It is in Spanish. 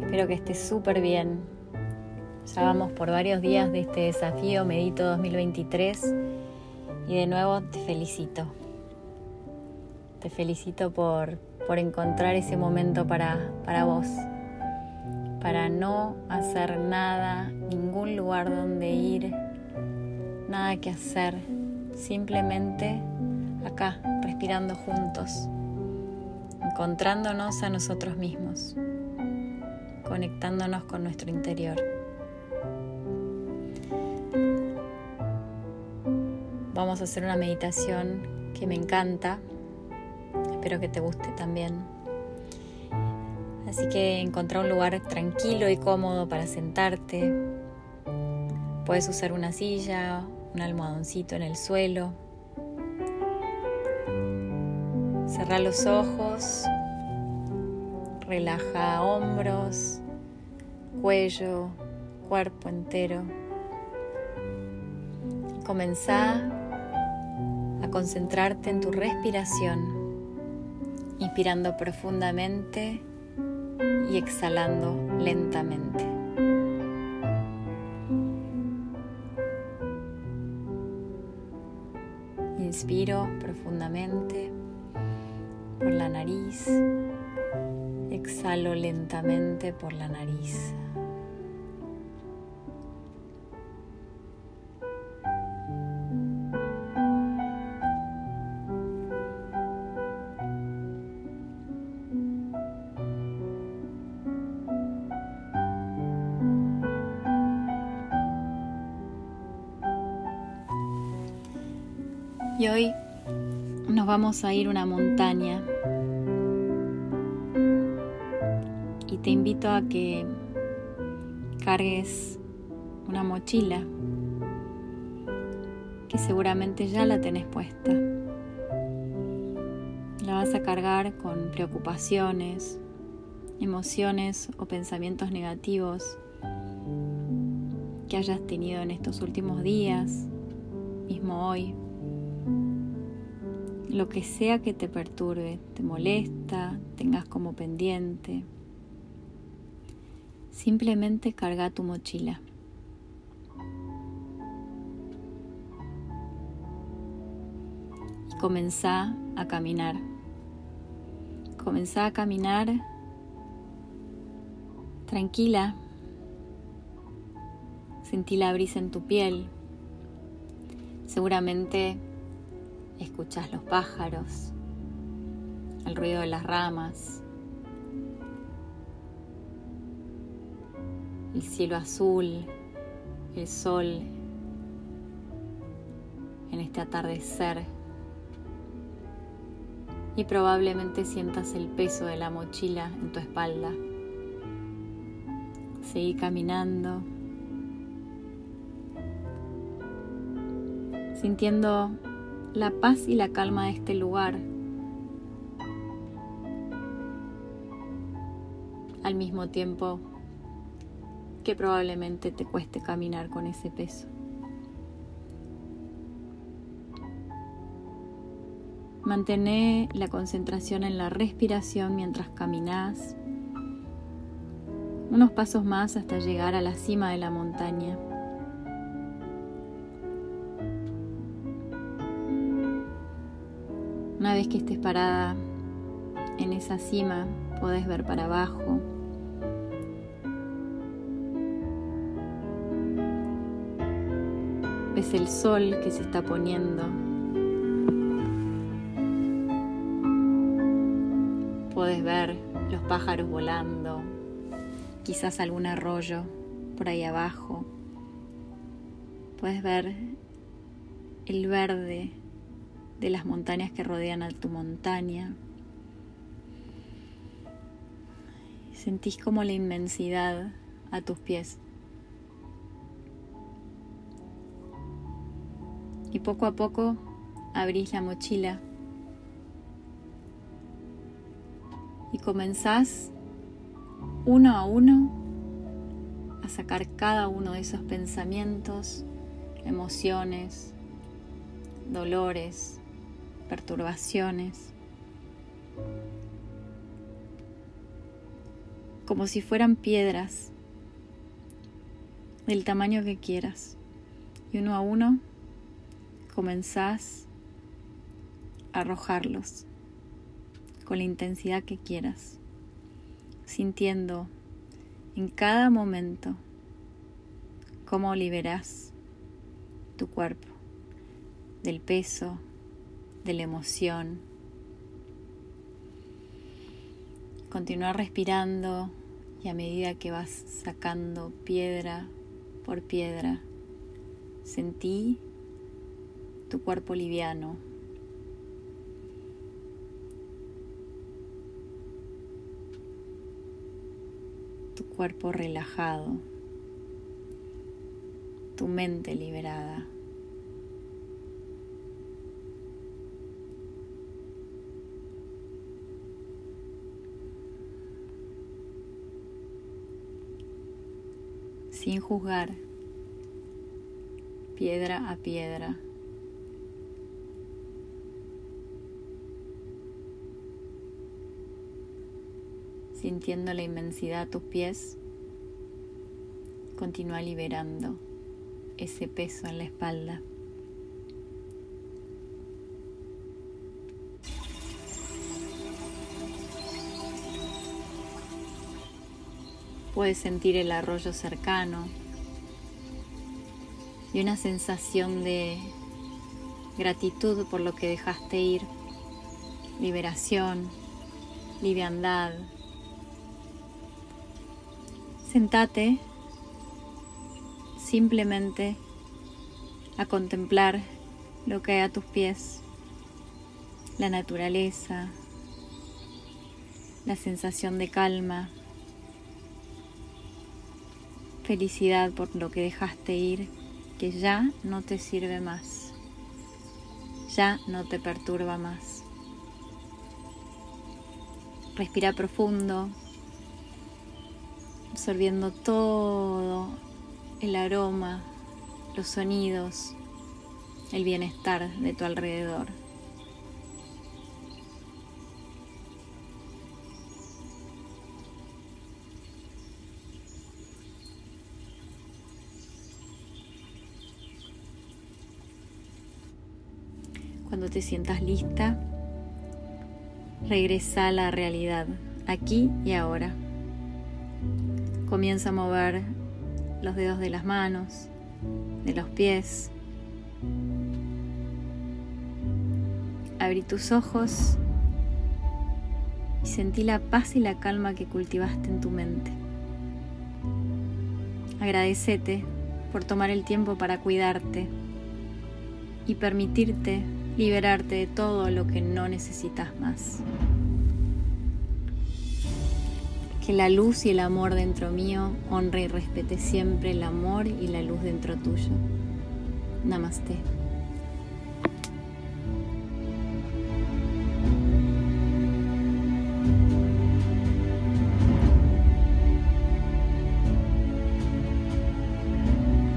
Espero que estés súper bien. Ya vamos por varios días de este desafío Medito 2023 y de nuevo te felicito. Te felicito por, por encontrar ese momento para, para vos, para no hacer nada, ningún lugar donde ir, nada que hacer, simplemente acá, respirando juntos, encontrándonos a nosotros mismos conectándonos con nuestro interior. Vamos a hacer una meditación que me encanta, espero que te guste también. Así que encontrar un lugar tranquilo y cómodo para sentarte. Puedes usar una silla, un almohadoncito en el suelo. Cerrar los ojos Relaja hombros, cuello, cuerpo entero. Comenzá a concentrarte en tu respiración, inspirando profundamente y exhalando lentamente. Inspiro profundamente por la nariz Exhalo lentamente por la nariz. Y hoy nos vamos a ir a una montaña te invito a que cargues una mochila que seguramente ya la tenés puesta. La vas a cargar con preocupaciones, emociones o pensamientos negativos que hayas tenido en estos últimos días, mismo hoy. Lo que sea que te perturbe, te molesta, tengas como pendiente. Simplemente carga tu mochila. Y comenzá a caminar. Comenzá a caminar tranquila. Sentí la brisa en tu piel. Seguramente escuchas los pájaros, el ruido de las ramas, el cielo azul, el sol en este atardecer y probablemente sientas el peso de la mochila en tu espalda. Seguí caminando, sintiendo la paz y la calma de este lugar. Al mismo tiempo que probablemente te cueste caminar con ese peso. Mantén la concentración en la respiración mientras caminas. Unos pasos más hasta llegar a la cima de la montaña. Una vez que estés parada en esa cima, puedes ver para abajo es el sol que se está poniendo. Puedes ver los pájaros volando, quizás algún arroyo por ahí abajo. Puedes ver el verde de las montañas que rodean a tu montaña. Sentís como la inmensidad a tus pies. y poco a poco abrís la mochila y comenzás uno a uno a sacar cada uno de esos pensamientos, emociones, dolores, perturbaciones. como si fueran piedras del tamaño que quieras. Y uno a uno comenzás a arrojarlos con la intensidad que quieras, sintiendo en cada momento cómo liberas tu cuerpo del peso, de la emoción. Continúa respirando y a medida que vas sacando piedra por piedra, sentí tu cuerpo liviano. Tu cuerpo relajado, tu mente liberada. Sin juzgar, piedra a piedra. Sintiendo la inmensidad a tus pies, continúa liberando ese peso en la espalda. Puedes sentir el arroyo cercano y una sensación de gratitud por lo que dejaste ir, liberación, liviandad. Sentate simplemente a contemplar lo que hay a tus pies, la naturaleza, la sensación de calma felicidad por lo que dejaste ir, que ya no te sirve más, ya no te perturba más. Respira profundo, absorbiendo todo el aroma, los sonidos, el bienestar de tu alrededor. Cuando te sientas lista, regresa a la realidad, aquí y ahora. Comienza a mover los dedos de las manos, de los pies. Abrí tus ojos y sentí la paz y la calma que cultivaste en tu mente. Agradecete por tomar el tiempo para cuidarte y permitirte liberarte de todo lo que no necesitas más. Que la luz y el amor dentro mío honre y respete siempre el amor y la luz dentro tuyo. Namaste.